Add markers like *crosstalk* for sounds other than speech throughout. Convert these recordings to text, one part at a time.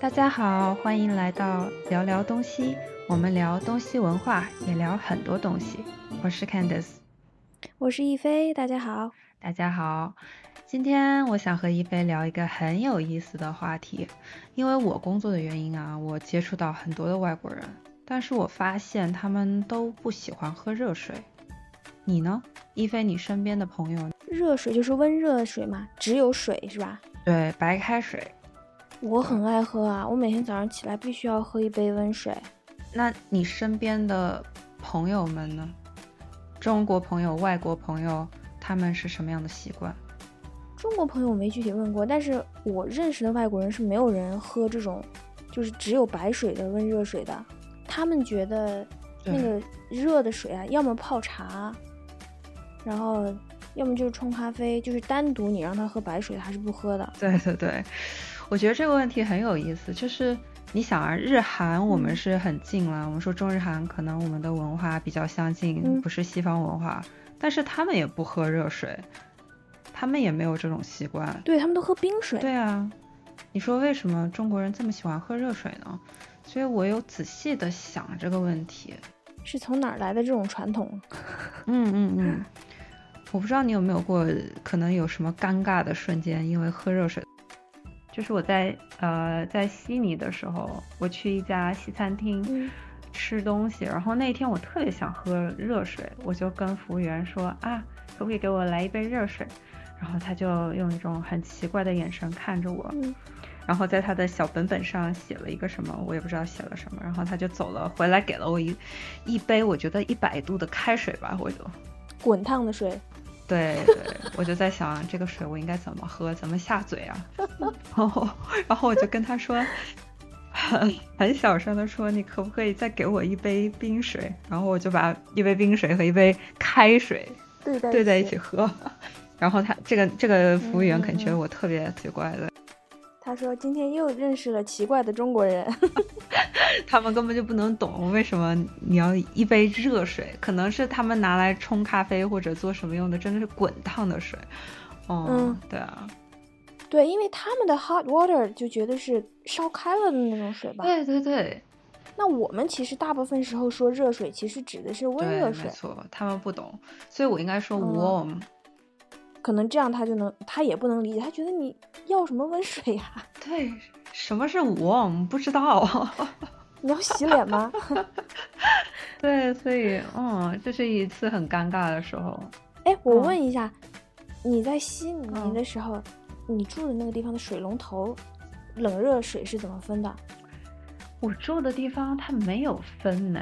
大家好，欢迎来到聊聊东西。我们聊东西文化，也聊很多东西。我是 Candice，我是亦菲。大家好，大家好。今天我想和亦菲聊一个很有意思的话题。因为我工作的原因啊，我接触到很多的外国人，但是我发现他们都不喜欢喝热水。你呢，亦菲？你身边的朋友，热水就是温热水嘛，只有水是吧？对，白开水。我很爱喝啊，我每天早上起来必须要喝一杯温水。那你身边的朋友们呢？中国朋友、外国朋友，他们是什么样的习惯？中国朋友我没具体问过，但是我认识的外国人是没有人喝这种，就是只有白水的温热水的。他们觉得那个热的水啊，要么泡茶，然后要么就是冲咖啡，就是单独你让他喝白水，他是不喝的。对对对，我觉得这个问题很有意思，就是。你想啊，日韩我们是很近了。我们说中日韩可能我们的文化比较相近，不是西方文化，但是他们也不喝热水，他们也没有这种习惯。对他们都喝冰水。对啊，你说为什么中国人这么喜欢喝热水呢？所以我有仔细的想这个问题，是从哪儿来的这种传统？*laughs* 嗯嗯嗯，我不知道你有没有过，可能有什么尴尬的瞬间，因为喝热水。就是我在呃在悉尼的时候，我去一家西餐厅吃东西，然后那天我特别想喝热水，我就跟服务员说啊，可不可以给我来一杯热水？然后他就用一种很奇怪的眼神看着我，然后在他的小本本上写了一个什么，我也不知道写了什么，然后他就走了，回来给了我一一杯我觉得一百度的开水吧，我就滚烫的水。对对，我就在想这个水我应该怎么喝，怎么下嘴啊？*laughs* 然后，然后我就跟他说，很很小声的说，你可不可以再给我一杯冰水？然后我就把一杯冰水和一杯开水对对在一起喝。然后他这个这个服务员肯定觉得我特别奇怪的。他说今天又认识了奇怪的中国人。*laughs* 他们根本就不能懂为什么你要一杯热水，可能是他们拿来冲咖啡或者做什么用的，真的是滚烫的水。嗯，对啊，对，因为他们的 hot water 就觉得是烧开了的那种水吧？对对对。那我们其实大部分时候说热水，其实指的是温热水。没错，他们不懂，所以我应该说 warm。可能这样他就能，他也不能理解，他觉得你要什么温水呀？*laughs* 对，什么是 warm？不知道。你要洗脸吗？*laughs* 对，所以，嗯，这是一次很尴尬的时候。哎，我问一下，你在悉尼的时候，你住的那个地方的水龙头冷热水是怎么分的？我住的地方它没有分呢，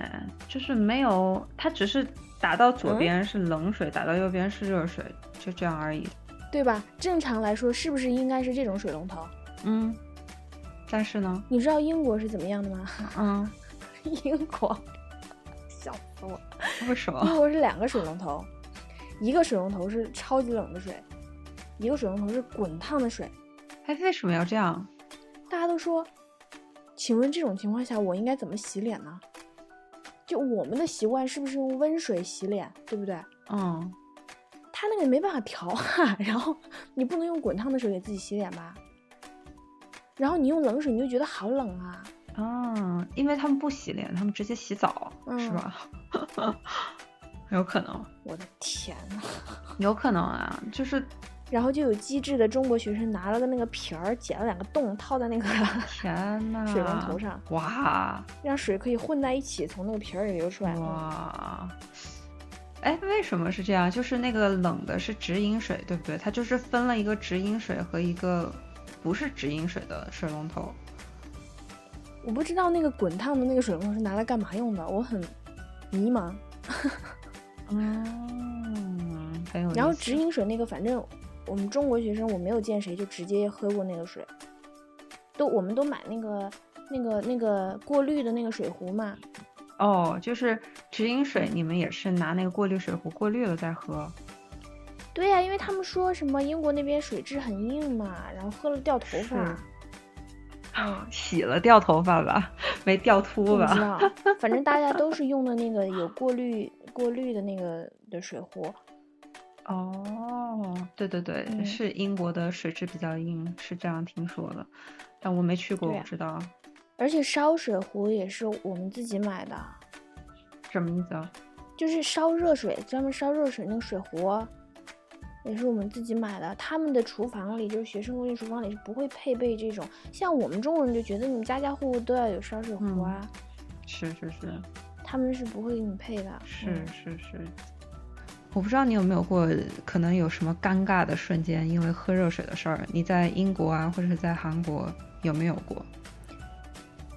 就是没有，它只是打到左边是冷水，打到右边是热水，就这样而已，对吧？正常来说，是不是应该是这种水龙头？嗯。但是呢，你知道英国是怎么样的吗？*laughs* 嗯，英国，笑死我！为什么？英国是两个水龙头，一个水龙头是超级冷的水，一个水龙头是滚烫的水。哎，为什么要这样？大家都说，请问这种情况下我应该怎么洗脸呢？就我们的习惯是不是用温水洗脸，对不对？嗯，他那个没办法调啊，然后你不能用滚烫的水给自己洗脸吧？然后你用冷水，你就觉得好冷啊！啊，因为他们不洗脸，他们直接洗澡，是吧？*laughs* 有可能。我的天呐，有可能啊，就是，然后就有机智的中国学生拿了个那个瓶儿，剪了两个洞，套在那个天呐 *laughs* 水龙头上，哇，让水可以混在一起，从那个瓶儿里流出来。哇，哎，为什么是这样？就是那个冷的是直饮水，对不对？它就是分了一个直饮水和一个。不是直饮水的水龙头，我不知道那个滚烫的那个水龙头是拿来干嘛用的，我很迷茫。*laughs* 嗯，很有。然后直饮水那个，反正我们中国学生我没有见谁就直接喝过那个水，都我们都买那个那个那个过滤的那个水壶嘛。哦，就是直饮水，你们也是拿那个过滤水壶过滤了再喝。对呀，因为他们说什么英国那边水质很硬嘛，然后喝了掉头发。嗯，洗了掉头发吧，没掉秃吧？不知道，*laughs* 反正大家都是用的那个有过滤过滤的那个的水壶。哦，对对对，嗯是英国的水质比较硬，是这样听说的，但我没去过，我不知道而且烧水壶也是我们自己买的，什么意思啊？就是烧热水，专门烧热水那个水壶，也是我们自己买的。他们的厨房里，就是学生公寓厨房里是不会配备这种，像我们中国人就觉得你们家家户户都要有烧水壶啊，是是是他们是不会给你配的。是嗯是是，我不知道你有没有过可能有什么尴尬的瞬间，因为喝热水的事儿，你在英国啊，或者是在韩国有没有过？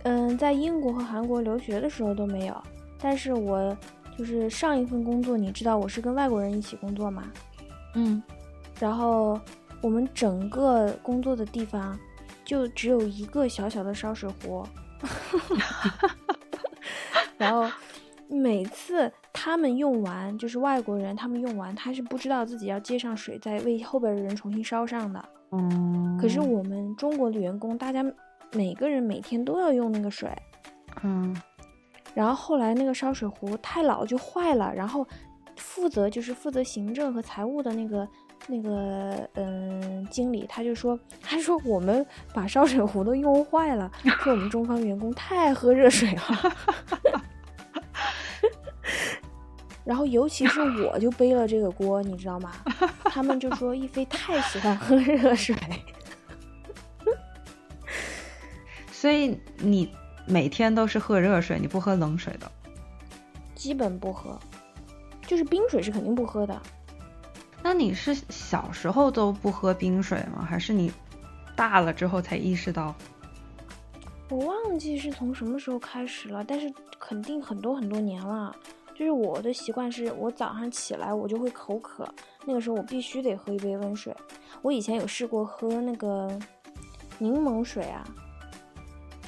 嗯，在英国和韩国留学的时候都没有，但是我就是上一份工作，你知道我是跟外国人一起工作嘛，嗯，然后我们整个工作的地方就只有一个小小的烧水壶，*laughs* *laughs* 然后每次他们用完，就是外国人他们用完，他是不知道自己要接上水，再为后边的人重新烧上的。嗯，可是我们中国的员工，大家每个人每天都要用那个水，嗯然后后来那个烧水壶太老就坏了，然后负责就是负责行政和财务的那个那个嗯经理他就说，他说我们把烧水壶都用坏了，说我们中方员工太爱喝热水了。*laughs* 然后尤其是我就背了这个锅，你知道吗？他们就说一菲太喜欢喝热水，*laughs* 所以你每天都是喝热水，你不喝冷水的。基本不喝，就是冰水是肯定不喝的。那你是小时候都不喝冰水吗？还是你大了之后才意识到？我忘记是从什么时候开始了，但是肯定很多很多年了。就是我的习惯是我早上起来我就会口渴，那个时候我必须得喝一杯温水。我以前有试过喝那个柠檬水啊，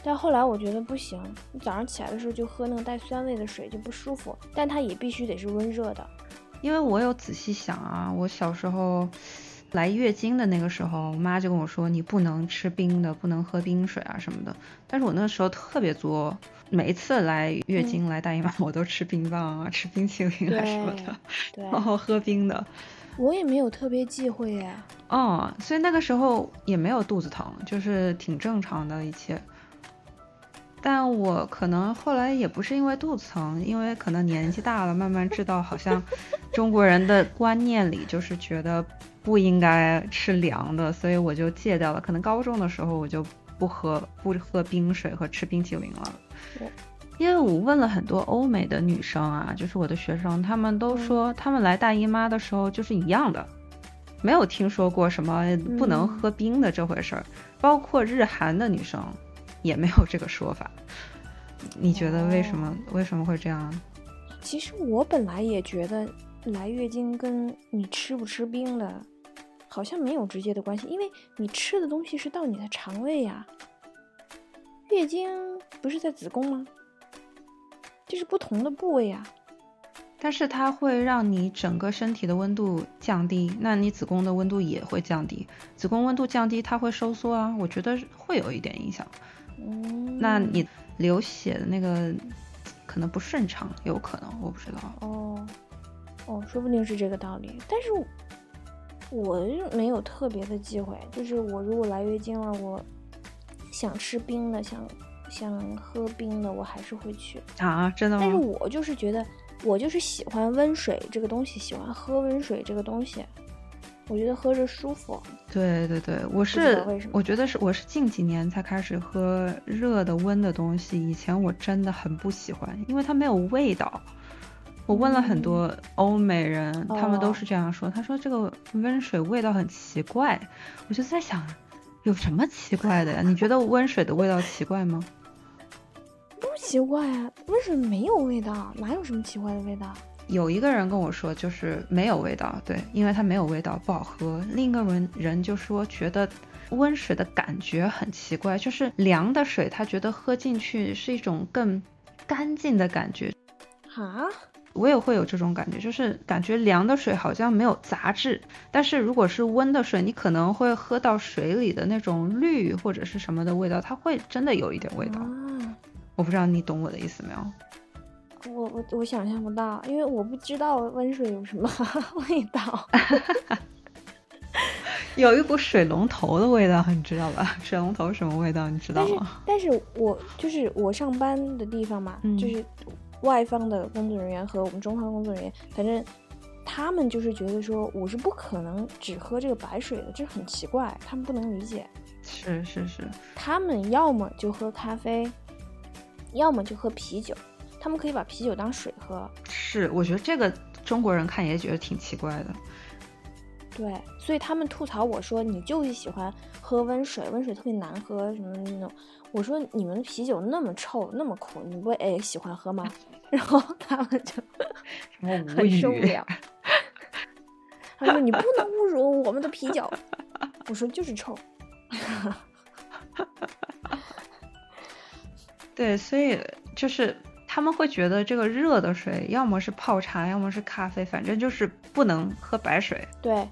但后来我觉得不行，你早上起来的时候就喝那个带酸味的水就不舒服，但它也必须得是温热的。因为我有仔细想啊，我小时候来月经的那个时候，我妈就跟我说你不能吃冰的，不能喝冰水啊什么的。但是我那时候特别作，每一次来月经、来大姨妈，我都吃冰棒啊，*laughs* 吃冰淇淋啊什么的，对，然后喝冰的。我也没有特别忌讳呀。哦，所以那个时候也没有肚子疼，就是挺正常的一切。但我可能后来也不是因为肚子疼，因为可能年纪大了，慢慢知道好像中国人的观念里就是觉得不应该吃凉的，所以我就戒掉了。可能高中的时候我就不喝不喝冰水和吃冰淇淋了。因为我问了很多欧美的女生啊，就是我的学生，她们都说她们来大姨妈的时候就是一样的，没有听说过什么不能嗯喝冰的这回事儿，包括日韩的女生也没有这个说法。你觉得为什么、为什么会这样？其实我本来也觉得来月经跟你吃不吃冰的，好像没有直接的关系，因为你吃的东西是到你的肠胃呀。月经不是在子宫吗？这是不同的部位呀。但是它会让你整个身体的温度降低，那你子宫的温度也会降低。子宫温度降低，它会收缩啊，我觉得会有一点影响。嗯，那你流血的那个可能不顺畅，有可能，我不知道。哦哦，说不定是这个道理。但是我是没有特别的忌讳，就是我如果来月经了，我想吃冰的，想想喝冰的，我还是会去。啊，真的吗但是？我就是觉得，我就是喜欢温水这个东西，喜欢喝温水这个东西，我觉得喝着舒服。对对对，我是我觉得是我是近几年才开始喝热的温的东西，以前我真的很不喜欢，因为它没有味道。我问了很多欧美人，他们都哦是这样说。他说这个温水味道很奇怪，我就在想，有什么奇怪的呀？你觉得温水的味道奇怪吗？*laughs* 不奇怪啊，温水没有味道，哪有什么奇怪的味道？有一个人跟我说，就是没有味道，对，因为它没有味道，不好喝。另一个人人就说觉得温水的感觉很奇怪，就是凉的水，他觉得喝进去是一种更干净的感觉。哈，我也会有这种感觉，就是感觉凉的水好像没有杂质，但是如果是温的水，你可能会喝到水里的那种氯或者是什么的味道，它会真的有一点味道。啊，我不知道你懂我的意思没有？我我我想象不到，因为我不知道温水有什么 *laughs* 味道。*laughs* 有一股水龙头的味道，你知道吧？水龙头什么味道，你知道吗？但是，但是我就是我上班的地方嘛，就是外方的工作人员和我们中方工作人员，反正他们就是觉得说我是不可能只喝这个白水的，这很奇怪，他们不能理解。是是是，他们要么就喝咖啡，要么就喝啤酒，他们可以把啤酒当水喝。是，我觉得这个中国人看也觉得挺奇怪的。对，所以他们吐槽我说你就是喜欢喝温水，温水特别难喝什么那种。我说你们的啤酒那么臭那么苦，你不会哎喜欢喝吗？然后 *laughs* 他们就很受不了。*laughs* 他说你不能侮辱我们的啤酒。我说就是臭。对，所以就是他们会觉得这个热的水要么是泡茶，要么是咖啡，反正就是不能喝白水。对。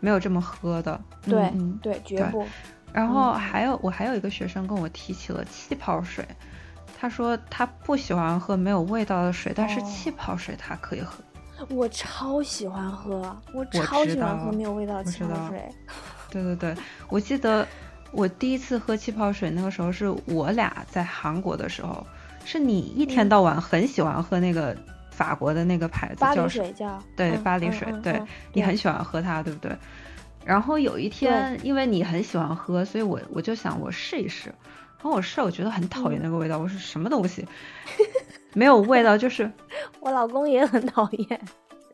没有这么喝的，对对，绝不。然后还有，我还有一个学生跟我提起了气泡水，他说他不喜欢喝没有味道的水，但是气泡水他可以喝。我超喜欢喝，我超喜欢喝没有味道的气泡水。对对对，我记得我第一次喝气泡水，那个时候是我俩在韩国的时候，是你一天到晚很喜欢喝那个。法国的那个牌子叫水叫对巴黎水，对你很喜欢喝它，对不对？然后有一天，因为你很喜欢喝，所以我我就想我试一试。然后我试，我觉得很讨厌那个味道。我说什么东西没有味道？就是 *laughs* 我老公也很讨厌，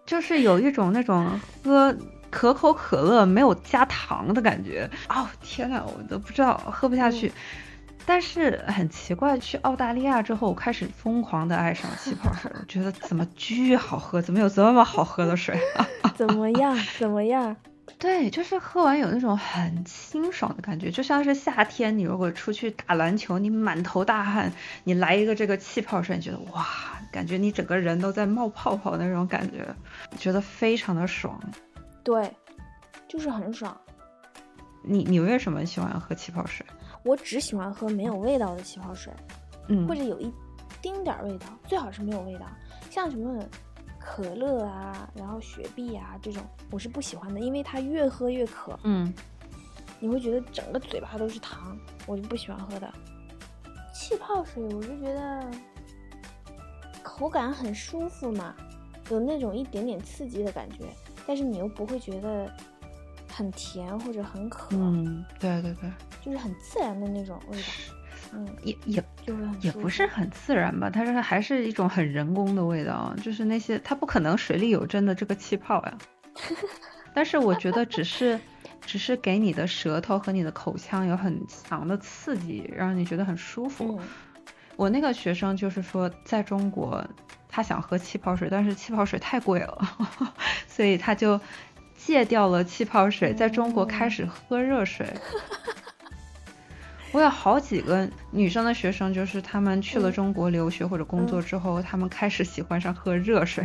就是有一种那种喝可口可乐没有加糖的感觉。哦天呐，我都不知道喝不下去。但是很奇怪，去澳大利亚之后，我开始疯狂的爱上气泡水，我觉得怎么巨好喝，怎么有这么好喝的水？*laughs* 怎么样？怎么样？对，就是喝完有那种很清爽的感觉，就像是夏天，你如果出去打篮球，你满头大汗，你来一个这个气泡水，你觉得哇，感觉你整个人都在冒泡泡那种感觉，觉得非常的爽。对，就是很爽。你你为什么喜欢喝气泡水？我只喜欢喝没有味道的气泡水，嗯，或者有一丁点儿味道，最好是没有味道。像什么可乐啊，然后雪碧啊这种，我是不喜欢的，因为它越喝越渴，嗯，你会觉得整个嘴巴都是糖，我就不喜欢喝的。气泡水我就觉得口感很舒服嘛，有那种一点点刺激的感觉，但是你又不会觉得。很甜或者很渴，嗯，对对对，就是很自然的那种味道，嗯，也也就是也不是很自然吧，它是还是一种很人工的味道，就是那些它不可能水里有真的这个气泡呀，*laughs* 但是我觉得只是只是给你的舌头和你的口腔有很强的刺激，让你觉得很舒服。我那个学生就是说，在中国他想喝气泡水，但是气泡水太贵了，*laughs* 所以他就。戒掉了气泡水，在中国开始喝热水。我有好几个女生的学生，就是他们去了中国留学或者工作之后，他们开始喜欢上喝热水，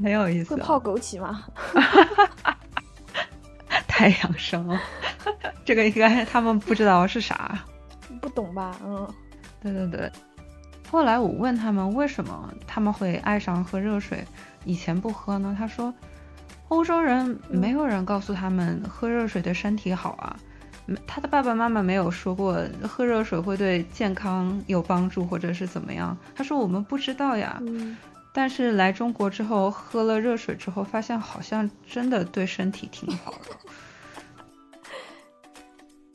很有意思。会泡枸杞吗？*laughs* 太养生了，这个应该他们不知道是啥。*laughs* 不懂吧？嗯，对对对。后来我问他们为什么他们会爱上喝热水，以前不喝呢？他说。欧洲人没有人告诉他们喝热水对身体好啊，他的爸爸妈妈没有说过喝热水会对健康有帮助或者是怎么样。他说我们不知道呀，但是来中国之后喝了热水之后，发现好像真的对身体挺好的。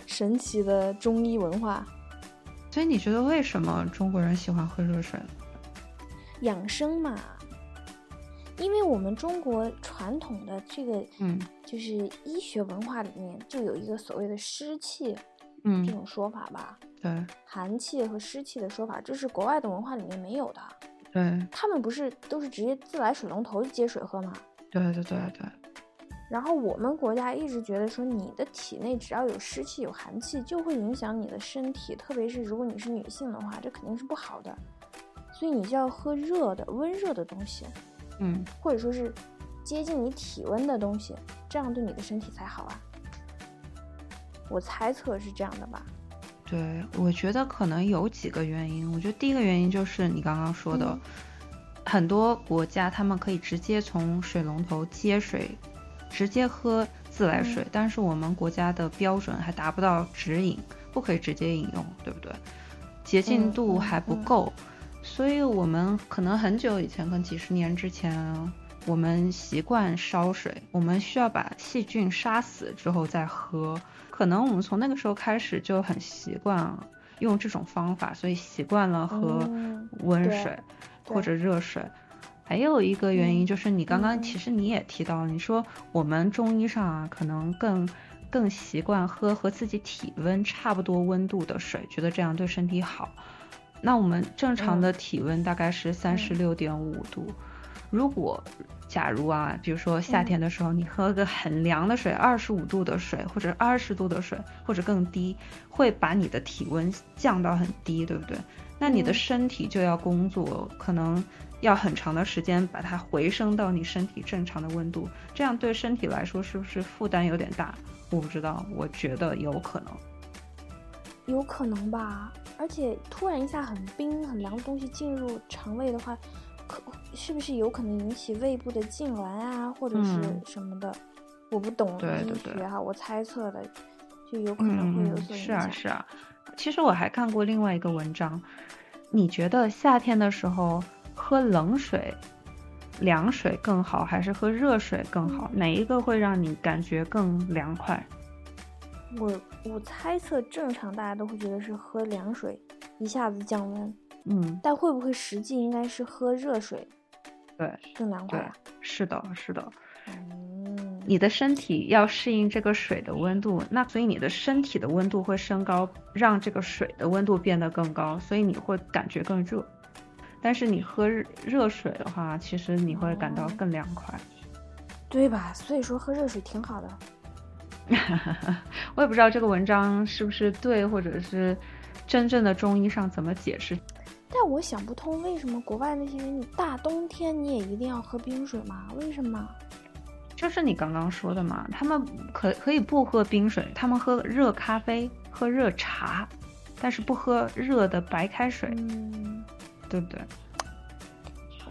*laughs* 神奇的中医文化。所以你觉得为什么中国人喜欢喝热水？养生嘛。因为我们中国传统的这个，嗯，就是医学文化里面就有一个所谓的湿气，嗯，这种说法吧，对，寒气和湿气的说法，这是国外的文化里面没有的，对，他们不是都是直接自来水龙头接水喝吗？对对对对。然后我们国家一直觉得说，你的体内只要有湿气、有寒气，就会影响你的身体，特别是如果你是女性的话，这肯定是不好的，所以你就要喝热的、温热的东西。嗯，或者说是接近你体温的东西，这样对你的身体才好啊。我猜测是这样的吧？对，我觉得可能有几个原因。我觉得第一个原因就是你刚刚说的，很多国家他们可以直接从水龙头接水，直接喝自来水，但是我们国家的标准还达不到直饮，不可以直接饮用，对不对？洁净度还不够，所以我们可能很久以前，可能几十年之前，我们习惯烧水，我们需要把细菌杀死之后再喝，可能我们从那个时候开始就很习惯用这种方法，所以习惯了喝温水。或者热水，还有一个原因就是你刚刚其实你也提到了，你说我们中医上啊，可能更更习惯喝和自己体温差不多温度的水，觉得这样对身体好。那我们正常的体温大概是三十六点五度，如果假如啊，比如说夏天的时候你喝个很凉的水，二十五度的水或者二十度的水或者更低，会把你的体温降到很低，对不对？那你的身体就要工作，可能要很长的时间把它回升到你身体正常的温度，这样对身体来说是不是负担有点大？我不知道，我觉得有可能，有可能吧。而且突然一下很冰很凉的东西进入肠胃的话，可是不是有可能引起胃部的痉挛啊，或者是什么的？我不懂医学哈，我猜测的，就有可能会有所影响。是啊，是啊。其实我还看过另外一个文章，你觉得夏天的时候喝冷水、凉水更好，还是喝热水更好？哪一个会让你感觉更凉快？我我猜测正常大家都会觉得是喝凉水，一下子降温。嗯，但会不会实际应该是喝热水？对，更凉快。是的，是的。嗯你的身体要适应这个水的温度，那所以你的身体的温度会升高，让这个水的温度变得更高，所以你会感觉更热。但是你喝热水的话，其实你会感到更凉快，对吧？所以说喝热水挺好的。*laughs* 我也不知道这个文章是不是对，或者是真正的中医上怎么解释。但我想不通，为什么国外那些人，你大冬天你也一定要喝冰水吗？为什么？就是你刚刚说的嘛，他们可可以不喝冰水，他们喝热咖啡、喝热茶，但是不喝热的白开水，对不对？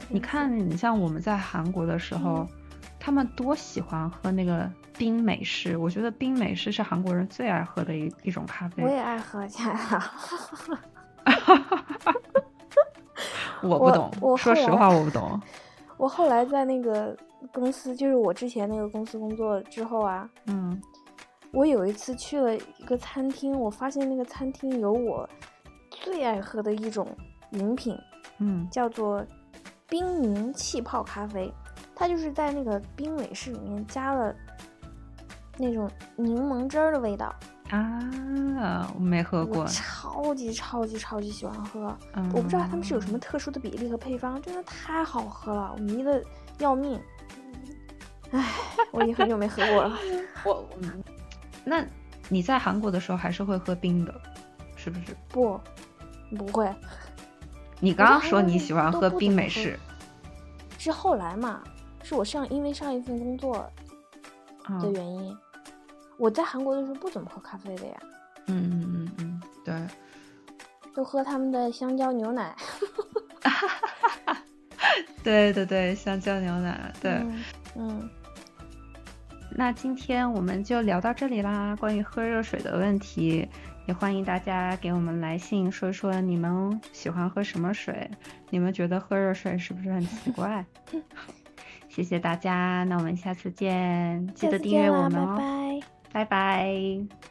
你看，你像我们在韩国的时候，他们多喜欢喝那个冰美式，我觉得冰美式是韩国人最爱喝的一一种咖啡。我也爱喝，亲爱的。我不懂，说实话我不懂。我后来在那个。公司就是我之前那个公司工作之后啊，嗯，我有一次去了一个餐厅，我发现那个餐厅有我最爱喝的一种饮品，嗯，叫做冰柠气泡咖啡，它就是在那个冰美式里面加了那种柠檬汁儿的味道啊，我没喝过，超级超级超级喜欢喝，我不知道他们是有什么特殊的比例和配方，真的太好喝了，我迷的要命。唉，我已经很久没喝过了。*laughs* 我，那你在韩国的时候还是会喝冰的，是不是？不，不会。你刚刚说你喜欢喝冰美式，是后来嘛？是我上因为上一份工作的原因。我在韩国的时候不怎么喝咖啡的呀。嗯嗯嗯嗯，对。都喝他们的香蕉牛奶。*laughs* 对对对，香蕉牛奶，对，嗯。那今天我们就聊到这里啦。关于喝热水的问题，也欢迎大家给我们来信说说你们喜欢喝什么水，你们觉得喝热水是不是很奇 *laughs* 怪？*laughs* 谢谢大家，那我们下次见，记得订阅我们哦，拜拜。